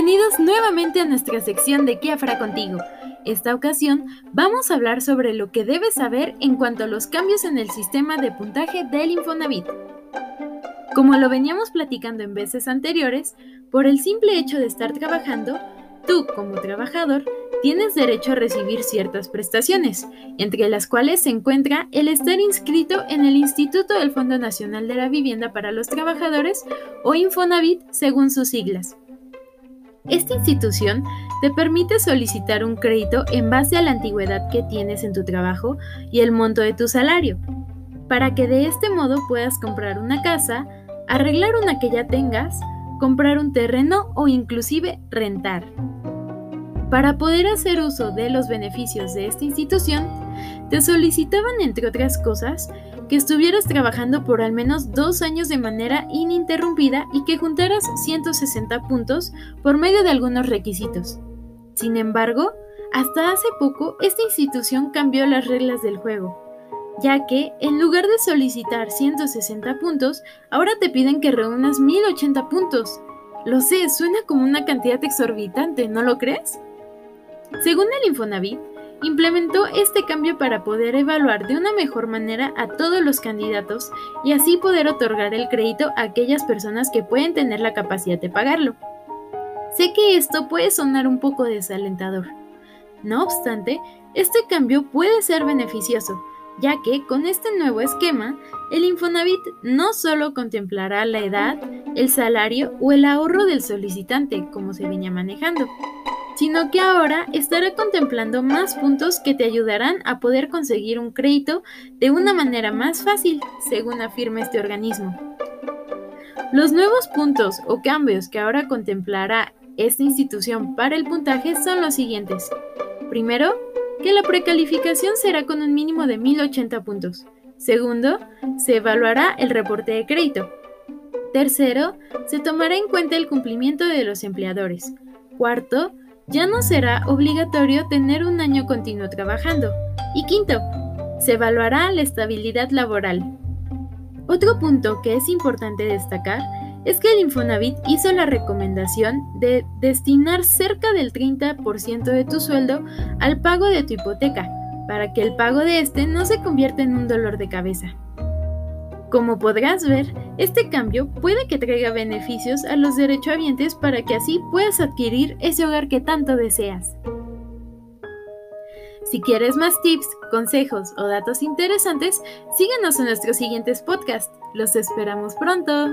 Bienvenidos nuevamente a nuestra sección de Kiafra contigo. Esta ocasión vamos a hablar sobre lo que debes saber en cuanto a los cambios en el sistema de puntaje del Infonavit. Como lo veníamos platicando en veces anteriores, por el simple hecho de estar trabajando, tú como trabajador tienes derecho a recibir ciertas prestaciones, entre las cuales se encuentra el estar inscrito en el Instituto del Fondo Nacional de la Vivienda para los Trabajadores o Infonavit según sus siglas. Esta institución te permite solicitar un crédito en base a la antigüedad que tienes en tu trabajo y el monto de tu salario, para que de este modo puedas comprar una casa, arreglar una que ya tengas, comprar un terreno o inclusive rentar. Para poder hacer uso de los beneficios de esta institución, te solicitaban, entre otras cosas, que estuvieras trabajando por al menos dos años de manera ininterrumpida y que juntaras 160 puntos por medio de algunos requisitos. Sin embargo, hasta hace poco esta institución cambió las reglas del juego, ya que en lugar de solicitar 160 puntos, ahora te piden que reúnas 1080 puntos. Lo sé, suena como una cantidad exorbitante, ¿no lo crees? Según el Infonavit, implementó este cambio para poder evaluar de una mejor manera a todos los candidatos y así poder otorgar el crédito a aquellas personas que pueden tener la capacidad de pagarlo. Sé que esto puede sonar un poco desalentador. No obstante, este cambio puede ser beneficioso, ya que con este nuevo esquema, el Infonavit no solo contemplará la edad, el salario o el ahorro del solicitante, como se venía manejando, sino que ahora estará contemplando más puntos que te ayudarán a poder conseguir un crédito de una manera más fácil, según afirma este organismo. Los nuevos puntos o cambios que ahora contemplará esta institución para el puntaje son los siguientes. Primero, que la precalificación será con un mínimo de 1080 puntos. Segundo, se evaluará el reporte de crédito. Tercero, se tomará en cuenta el cumplimiento de los empleadores. Cuarto, ya no será obligatorio tener un año continuo trabajando. Y quinto, se evaluará la estabilidad laboral. Otro punto que es importante destacar es que el Infonavit hizo la recomendación de destinar cerca del 30% de tu sueldo al pago de tu hipoteca, para que el pago de este no se convierta en un dolor de cabeza. Como podrás ver, este cambio puede que traiga beneficios a los derechohabientes para que así puedas adquirir ese hogar que tanto deseas. Si quieres más tips, consejos o datos interesantes, síguenos en nuestros siguientes podcasts. Los esperamos pronto.